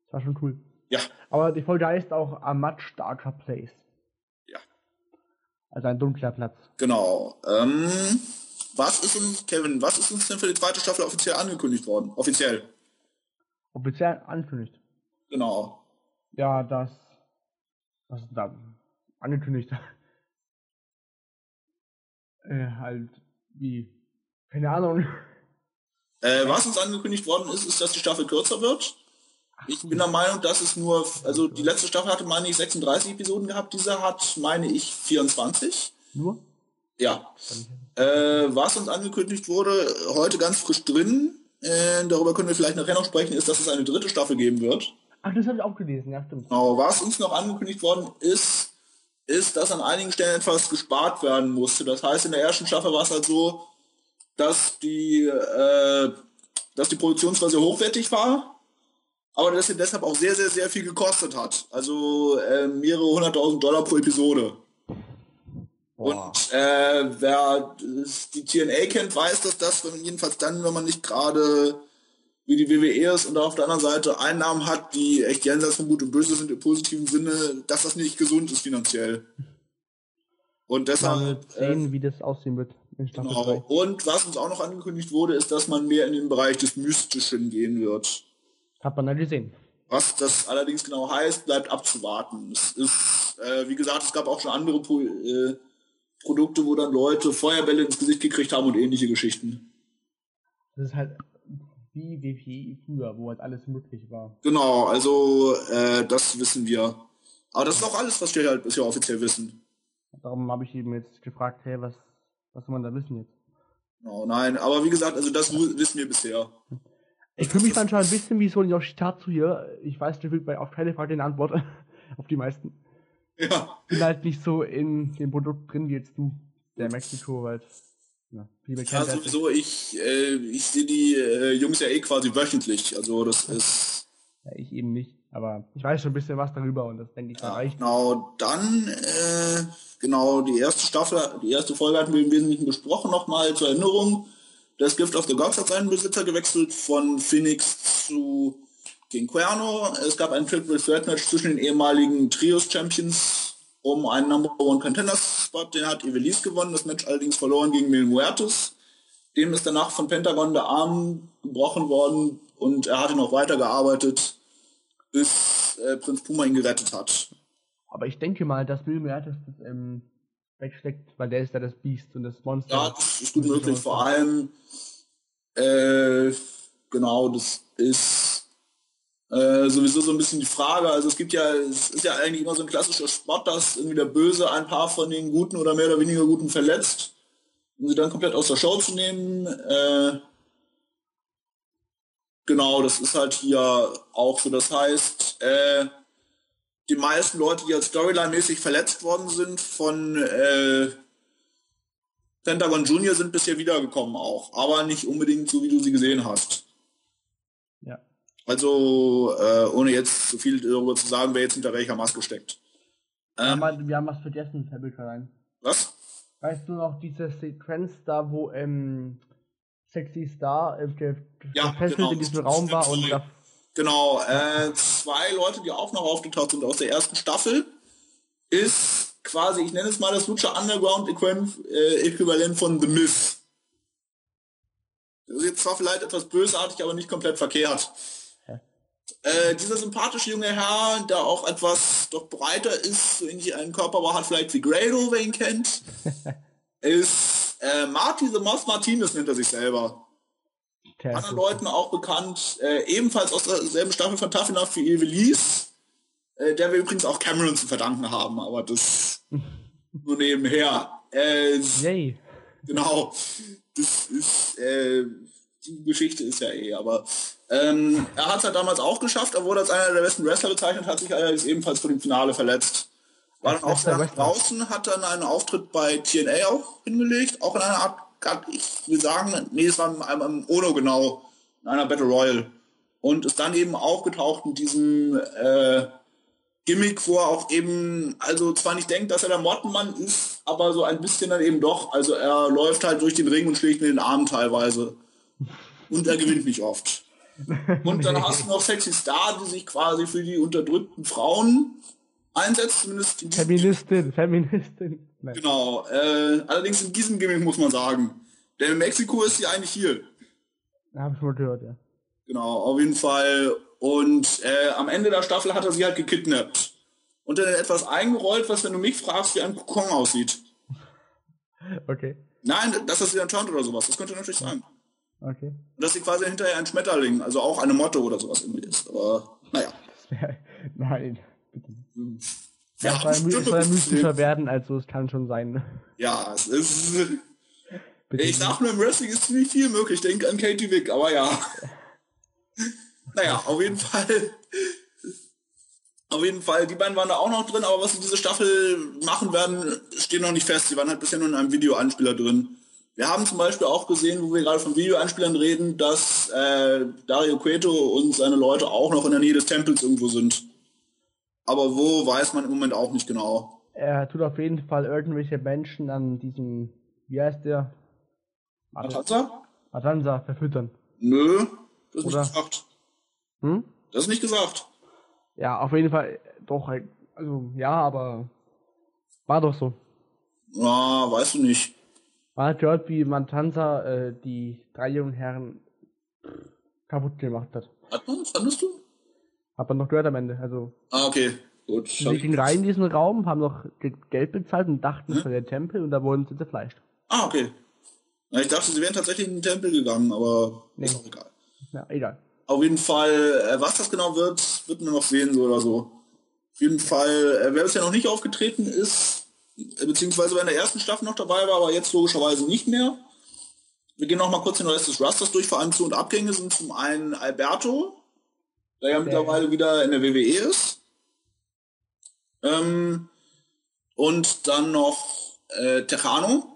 Das war schon cool. Ja. Aber die Folge heißt auch A Much Darker Place. Ja. Also ein dunkler Platz. Genau. Ähm, was ist uns, Kevin, was ist uns denn für die zweite Staffel offiziell angekündigt worden? Offiziell. Offiziell angekündigt. Genau. Ja, das. Was ist da? Angekündigt. [LAUGHS] äh, halt, wie? Keine Ahnung. Äh, was uns angekündigt worden ist, ist, dass die Staffel kürzer wird. Ich bin der Meinung, dass es nur, also die letzte Staffel hatte, meine ich, 36 Episoden gehabt, diese hat, meine ich, 24. Nur? Ja. Äh, was uns angekündigt wurde, heute ganz frisch drin, äh, darüber können wir vielleicht nachher noch sprechen, ist, dass es eine dritte Staffel geben wird. Ach, das habe ich auch gelesen, ja, stimmt. Genau, was uns noch angekündigt worden ist, ist, dass an einigen Stellen etwas gespart werden musste. Das heißt, in der ersten Staffel war es halt so, dass die, äh, dass die Produktion zwar sehr hochwertig war, aber dass sie deshalb auch sehr, sehr, sehr viel gekostet hat. Also äh, mehrere hunderttausend Dollar pro Episode. Boah. Und äh, wer die TNA kennt, weiß, dass das jedenfalls dann, wenn man nicht gerade wie die WWE ist und auf der anderen Seite Einnahmen hat, die echt jenseits von Gut und Böse sind im positiven Sinne, dass das nicht gesund ist finanziell. Und deshalb. sehen, äh, wie das aussehen wird. Genau. Und was uns auch noch angekündigt wurde, ist, dass man mehr in den Bereich des Mystischen gehen wird. Hat man ja gesehen. Was das allerdings genau heißt, bleibt abzuwarten. Es ist, äh, wie gesagt, es gab auch schon andere äh, Produkte, wo dann Leute Feuerbälle ins Gesicht gekriegt haben und ähnliche Geschichten. Das ist halt wie WPI früher, wo halt alles möglich war. Genau, also äh, das wissen wir. Aber das ist auch alles, was wir halt bisher offiziell wissen. Darum habe ich eben jetzt gefragt, hey, was, was soll man da wissen jetzt? Oh nein, aber wie gesagt, also das wissen wir bisher. Ich fühle mich manchmal ein bisschen wie so ein Yoshitatsu hier. Ich weiß nicht, bei auf keine Frage eine Antwort. [LAUGHS] auf die meisten. Ja. Bin halt nicht so in dem Produkt drin wie jetzt du, der Mexiko halt. Ja, ja sowieso, ich, äh, ich sehe die äh, Jungs ja eh quasi wöchentlich. Also das ist. Ja, ich eben nicht. Aber ich weiß schon ein bisschen was darüber und das denke ich ja, reicht. Genau, dann, äh, genau, die erste Staffel, die erste Folge hatten wir im Wesentlichen besprochen, nochmal zur Erinnerung. Das Gift of the Gods hat seinen Besitzer gewechselt von Phoenix zu King Cuerno. Es gab ein Triple Threat Match zwischen den ehemaligen Trios Champions um einen Number One Contender Spot. Den hat Evelis gewonnen. Das Match allerdings verloren gegen Mil Muertes. Dem ist danach von Pentagon der Arm gebrochen worden und er hatte noch weitergearbeitet, bis äh, Prinz Puma ihn gerettet hat. Aber ich denke mal, dass Mil Muertes das ähm, wegsteckt, weil der ist ja das Biest und das Monster. Ja, das ist gut möglich. Vor allem, äh, genau, das ist äh, sowieso so ein bisschen die Frage. Also es gibt ja, es ist ja eigentlich immer so ein klassischer Spot, dass irgendwie der Böse ein paar von den Guten oder mehr oder weniger Guten verletzt, um sie dann komplett aus der Show zu nehmen. Äh, genau, das ist halt hier auch so. Das heißt, äh, die meisten Leute, die als Storyline-mäßig verletzt worden sind von äh, Pentagon Junior, sind bisher wiedergekommen auch, aber nicht unbedingt so, wie du sie gesehen hast. Also, äh, ohne jetzt zu viel darüber zu sagen, wer jetzt hinter welcher Maske steckt. Ähm, wir, haben, wir haben was vergessen, Herr. Was? Weißt du noch diese Sequenz da, wo ähm, Sexy Star äh, ja, gefesselt genau, in diesem Raum war und da Genau, äh, zwei Leute, die auch noch aufgetaucht sind aus der ersten Staffel, ist quasi, ich nenne es mal das Lucha Underground äh, Äquivalent von The Myth. Das ist jetzt zwar vielleicht etwas bösartig, aber nicht komplett verkehrt. Äh, dieser sympathische junge Herr, der auch etwas doch breiter ist, so ähnlich einen Körperbau hat vielleicht wie Grado, wer ihn kennt, [LAUGHS] ist äh, Marty the Moss Martinez nennt er sich selber. Der Anderen Leuten auch bekannt, äh, ebenfalls aus derselben Staffel von Tough Enough wie Evelise, äh, der wir übrigens auch Cameron zu verdanken haben, aber das [LAUGHS] nur nebenher. Äh, Yay. Genau. Das ist, äh, die Geschichte ist ja eh, aber ähm, er hat es halt damals auch geschafft, er wurde als einer der besten Wrestler bezeichnet, hat sich allerdings ebenfalls vor dem Finale verletzt. War dann auch nach draußen, hat dann einen Auftritt bei TNA auch hingelegt, auch in einer Art ich will sagen, nee, es war im, im Ono genau, in einer Battle Royale. Und ist dann eben aufgetaucht in diesem äh, Gimmick, wo er auch eben, also zwar nicht denkt, dass er der Mottenmann ist, aber so ein bisschen dann eben doch. Also er läuft halt durch den Ring und schlägt mit den Armen teilweise. Und er gewinnt nicht oft. Und dann [LAUGHS] hast du noch Sexy Star, die sich quasi für die unterdrückten Frauen einsetzt, zumindest in Feministin, Feministin. Nein. Genau. Äh, allerdings in diesem Gimmick muss man sagen. Denn in Mexiko ist sie eigentlich hier. Hab ich mal gehört, ja. Genau, auf jeden Fall. Und äh, am Ende der Staffel hat er sie halt gekidnappt. Und dann etwas eingerollt, was, wenn du mich fragst, wie ein Kokon aussieht. [LAUGHS] Okay. Nein, dass das wieder ein Turnt oder sowas. Das könnte natürlich sein. Okay. Dass sie quasi hinterher ein Schmetterling, also auch eine Motte oder sowas irgendwie ist. Aber naja. [LAUGHS] Nein, bitte. Hm. Ja, es soll, soll mystischer werden, also es kann schon sein. Ja, es ist. [LAUGHS] ich sag nur, im Wrestling ist ziemlich viel möglich. Denk an Katie Wick, aber ja. [LAUGHS] naja, auf jeden Fall. Auf jeden Fall, die beiden waren da auch noch drin, aber was sie diese Staffel machen werden, steht noch nicht fest. Sie waren halt bisher nur in einem Videoanspieler drin. Wir haben zum Beispiel auch gesehen, wo wir gerade von Videoanspielern reden, dass äh, Dario Cueto und seine Leute auch noch in der Nähe des Tempels irgendwo sind. Aber wo, weiß man im Moment auch nicht genau. Er tut auf jeden Fall irgendwelche Menschen an diesem, wie heißt der? Matanza? Matanza verfüttern. Nö, das ist Oder? nicht gesagt. Hm? Das ist nicht gesagt. Ja, auf jeden Fall, doch, also, ja, aber war doch so. Ja, weißt du nicht. Man hat gehört, wie Matanza äh, die drei jungen Herren kaputt gemacht hat. Hat man? Fandest du? Hat man noch gehört am Ende. Also, ah, okay. Gut. Sie gingen rein in diesen Raum, haben noch Geld bezahlt und dachten, es hm? der Tempel und da wurden sie zerfleischt. Ah, okay. Na, ich dachte, sie wären tatsächlich in den Tempel gegangen, aber nee. ist auch egal. Ja, egal. Auf jeden Fall, äh, was das genau wird, wird man noch sehen, so oder so. Auf jeden Fall, äh, wer bisher noch nicht aufgetreten ist, beziehungsweise wer in der ersten Staffel noch dabei war, aber jetzt logischerweise nicht mehr. Wir gehen noch mal kurz den Rest des Rusters durch. Vor allem Zu- und Abgänge sind zum einen Alberto, der ja okay. mittlerweile wieder in der WWE ist. Ähm, und dann noch äh, Tejano.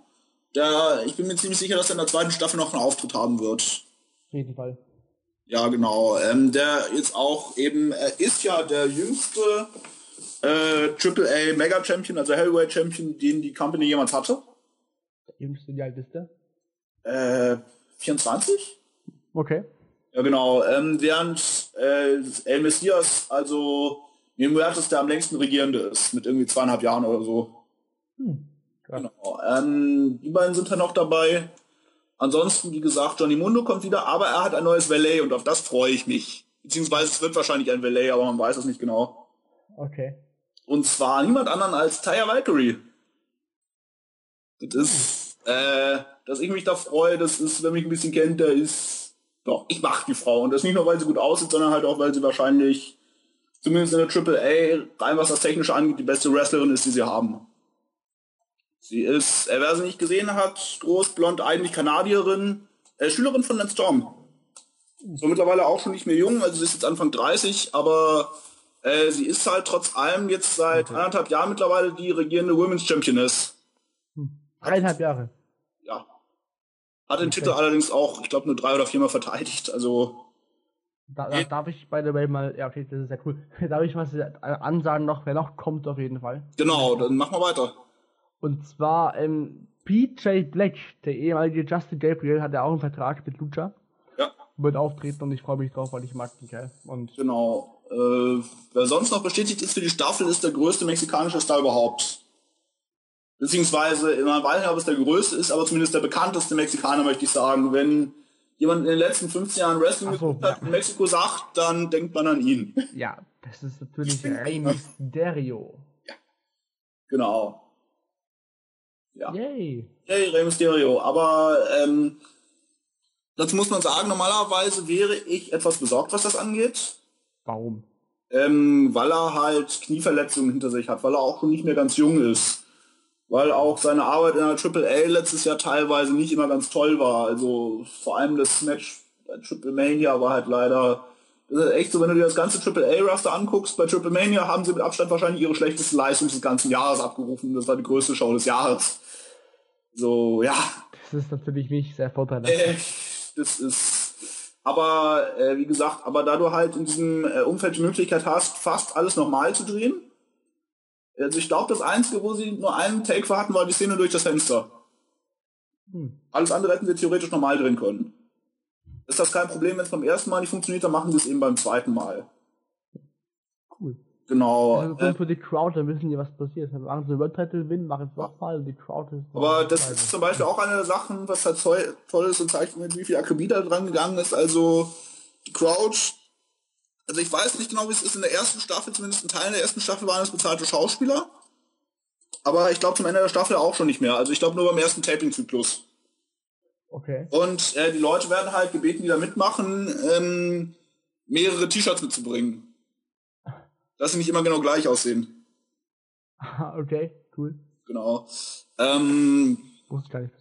Der, ich bin mir ziemlich sicher, dass er in der zweiten Staffel noch einen Auftritt haben wird. Auf jeden Fall. Ja, genau. Ähm, der jetzt auch eben, er ist ja der jüngste äh, AAA Mega Champion, also Heavyweight Champion, den die Company jemals hatte. Jüngste, wie alt ist der? Äh, 24? Okay. Ja, genau. Ähm, während äh, El Messias also Nemuertes der am längsten regierende ist, mit irgendwie zweieinhalb Jahren oder so. Hm, genau. Ähm, die beiden sind dann noch dabei. Ansonsten, wie gesagt, Johnny Mundo kommt wieder, aber er hat ein neues Valet und auf das freue ich mich. Beziehungsweise es wird wahrscheinlich ein Valet, aber man weiß es nicht genau. Okay. Und zwar niemand anderen als Taya Valkyrie. Das ist, äh, dass ich mich da freue, das ist, wer mich ein bisschen kennt, der ist doch, ich mag die Frau. Und das nicht nur, weil sie gut aussieht, sondern halt auch, weil sie wahrscheinlich, zumindest in der Triple A, rein was das Technische angeht, die beste Wrestlerin ist, die sie haben. Sie ist, äh, wer sie nicht gesehen hat, groß, blond, eigentlich Kanadierin, äh, Schülerin von Lance Storm. So mittlerweile auch schon nicht mehr jung, also sie ist jetzt Anfang 30, aber äh, sie ist halt trotz allem jetzt seit okay. anderthalb Jahren mittlerweile die regierende Women's Championess. Hm. Eineinhalb Jahre. Ja, hat den okay. Titel allerdings auch, ich glaube, nur drei oder viermal verteidigt. Also Da, da, darf ich bei der Way mal, ja okay, das ist ja cool. [LAUGHS] Darf ich was ansagen noch, wer noch kommt auf jeden Fall? Genau, dann machen wir weiter. Und zwar ähm, PJ Black, der ehemalige Justin Gabriel, hat ja auch einen Vertrag mit Lucha. Ja. Wird auftreten und ich freue mich drauf, weil ich mag den Kerl. Und genau. Äh, wer sonst noch bestätigt ist für die Staffel, ist der größte mexikanische Star überhaupt. Beziehungsweise, man weiß nicht, ob es der größte ist, aber zumindest der bekannteste Mexikaner, möchte ich sagen. Wenn jemand in den letzten 15 Jahren Wrestling so, hat, in Mexiko sagt, dann denkt man an ihn. Ja, das ist natürlich Rey Mysterio. Ja. Genau. Ja. Yay. Yay, Rey Mysterio. Aber ähm, dazu muss man sagen, normalerweise wäre ich etwas besorgt, was das angeht. Warum? Ähm, weil er halt Knieverletzungen hinter sich hat, weil er auch schon nicht mehr ganz jung ist. Weil auch seine Arbeit in der Triple A letztes Jahr teilweise nicht immer ganz toll war. Also vor allem das Match bei Triple Mania war halt leider das ist echt so, wenn du dir das ganze Triple A Raster anguckst, bei Triple Mania haben sie mit Abstand wahrscheinlich ihre schlechteste Leistung des ganzen Jahres abgerufen. Das war die größte Show des Jahres. So, ja. Das ist natürlich nicht sehr vorteilhaft. Äh, das ist, aber äh, wie gesagt, aber da du halt in diesem äh, Umfeld die Möglichkeit hast, fast alles nochmal zu drehen. Also ich glaube, das Einzige, wo sie nur einen Take für hatten, war die Szene durch das Fenster. Hm. Alles andere hätten wir theoretisch normal drehen können. Ist das kein Problem, wenn es beim ersten Mal nicht funktioniert, dann machen sie es eben beim zweiten Mal. Cool. Genau. Also äh, für die Crowd, dann wissen die, was passiert. Dann machen sie World Title Win, machen es nochmal und die Crowd ist. Aber das ist zum Beispiel auch eine der Sachen, was halt toll ist und zeigt, wie viel Akribie da dran gegangen ist. Also die Crowd, also ich weiß nicht genau, wie es ist in der ersten Staffel, zumindest in Teilen der ersten Staffel waren es bezahlte Schauspieler. Aber ich glaube zum Ende der Staffel auch schon nicht mehr. Also ich glaube nur beim ersten Taping-Zyklus. Okay. Und äh, die Leute werden halt gebeten, die da mitmachen, ähm, mehrere T-Shirts mitzubringen. Dass sie nicht immer genau gleich aussehen. okay, cool. Genau. Ähm, Wusste gar nicht.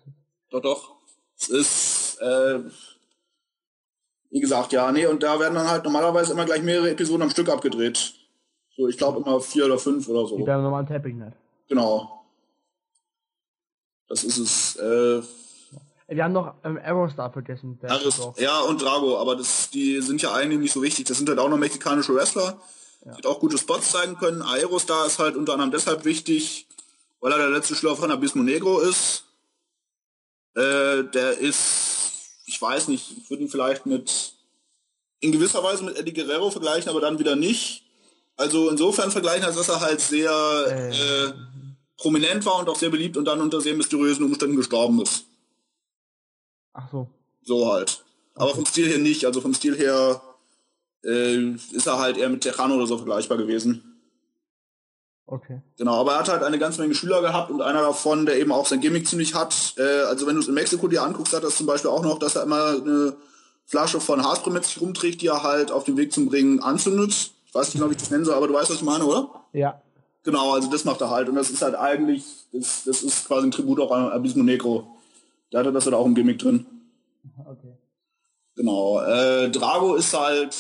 Doch, doch. Es ist, äh, wie gesagt, ja, nee, und da werden dann halt normalerweise immer gleich mehrere Episoden am Stück abgedreht. So, ich glaube immer vier oder fünf oder so. Die werden Tapping hat. Genau. Das ist es. Äh, wir haben noch ähm, Aerostar vergessen. Aris, ja, und Drago, aber das, die sind ja eigentlich nicht so wichtig. Das sind halt auch noch mexikanische Wrestler, ja. die auch gute Spots zeigen können. Aerostar ist halt unter anderem deshalb wichtig, weil er der letzte Schüler von Abismo Negro ist. Äh, der ist, ich weiß nicht, ich würde ihn vielleicht mit, in gewisser Weise mit Eddie Guerrero vergleichen, aber dann wieder nicht. Also insofern vergleichen, als dass er halt sehr äh. Äh, prominent war und auch sehr beliebt und dann unter sehr mysteriösen Umständen gestorben ist. Ach so. So halt. Aber vom Stil her nicht. Also vom Stil her äh, ist er halt eher mit Tejano oder so vergleichbar gewesen. Okay. Genau, aber er hat halt eine ganze Menge Schüler gehabt und einer davon, der eben auch sein Gimmick ziemlich hat. Äh, also wenn du es in Mexiko dir anguckst, hat er zum Beispiel auch noch, dass er immer eine Flasche von Haarspray mit sich rumträgt, die er halt auf dem Weg zum Bringen anzündet. Ich weiß nicht genau, wie ich das nennen soll, aber du weißt, was ich meine, oder? Ja. Genau, also das macht er halt. Und das ist halt eigentlich, das, das ist quasi ein Tribut auch an Abismo Negro. Der hatte das halt auch im Gimmick drin. Okay. Genau. Äh, Drago ist halt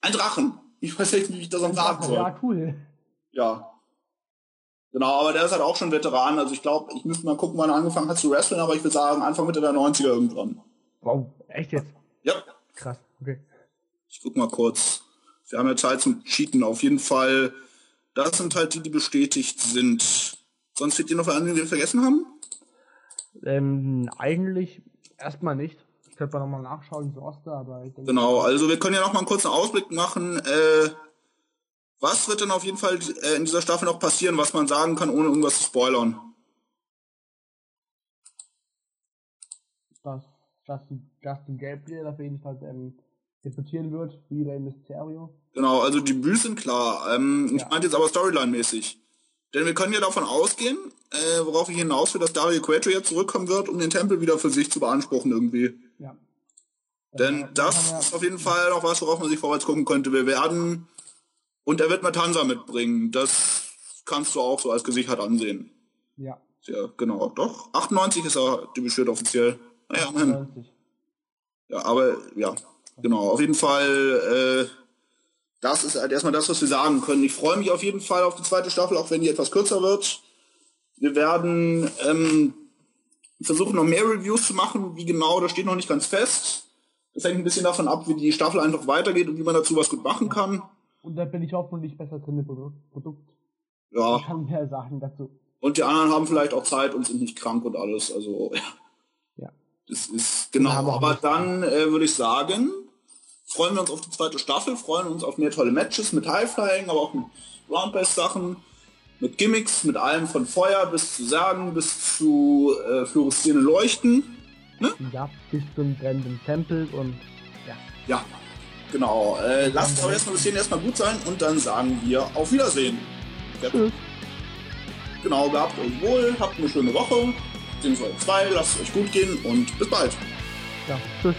ein Drachen. Ich weiß nicht, wie ich das am sagen soll. Ja, cool. Ja. Genau, aber der ist halt auch schon Veteran. Also ich glaube, ich müsste mal gucken, wann er angefangen hat zu wrestlen, aber ich würde sagen, Anfang Mitte der 90er irgendwann. Wow, echt jetzt? Ja. Krass, okay. Ich guck mal kurz. Wir haben ja Zeit zum Cheaten. Auf jeden Fall, das sind halt die, die bestätigt sind. Sonst wird dir noch einen, den wir vergessen haben? Ähm, eigentlich erstmal nicht. Könnte mal nochmal nachschauen zu Oster, aber ich denke, Genau, also wir können ja noch mal einen kurzen Ausblick machen. Äh, was wird denn auf jeden Fall äh, in dieser Staffel noch passieren, was man sagen kann, ohne irgendwas zu spoilern? Dass Justin, Justin Gabriel auf jeden Fall ähm, debütieren wird, wie Rey Mysterio. Genau, also die sind klar. Ähm, ja. Ich meinte jetzt aber Storyline-mäßig. Denn wir können ja davon ausgehen, äh, worauf ich hinaus will, dass Dario Cueto jetzt zurückkommen wird, um den Tempel wieder für sich zu beanspruchen irgendwie. Ja. Denn das ist auf jeden Fall noch was, worauf man sich vorwärts gucken könnte. Wir werden, und er wird Matanza mitbringen. Das kannst du auch so als gesichert ansehen. Ja. Ja, genau. Doch, 98 ist er debütiert offiziell. Naja, 98. Ja, aber, ja, genau. Auf jeden Fall, äh, das ist halt erstmal das, was wir sagen können. Ich freue mich auf jeden Fall auf die zweite Staffel, auch wenn die etwas kürzer wird. Wir werden ähm, versuchen, noch mehr Reviews zu machen. Wie genau, das steht noch nicht ganz fest. Das hängt ein bisschen davon ab, wie die Staffel einfach weitergeht und wie man dazu was gut machen kann. Und da bin ich hoffentlich besser drin im Produkt. Ja. Ich kann mehr Sachen dazu. Und die anderen haben vielleicht auch Zeit und sind nicht krank und alles. Also, ja. Ja. Das ist genau. Aber dann äh, würde ich sagen, freuen wir uns auf die zweite Staffel, freuen uns auf mehr tolle Matches mit Highflying, aber auch mit Roundbase-Sachen, mit Gimmicks, mit allem von Feuer bis zu Sagen, bis zu äh, fluoreszierenden Leuchten. Ne? Ja, bis zum brennenden Tempel und ja. Ja, genau. Äh, lasst es aber erstmal bis hierhin erstmal gut sein und dann sagen wir auf Wiedersehen. Ja. Tschüss. Genau, gehabt euch wohl, habt eine schöne Woche, beziehungsweise zwei, lasst es euch gut gehen und bis bald. Ja, tschüss.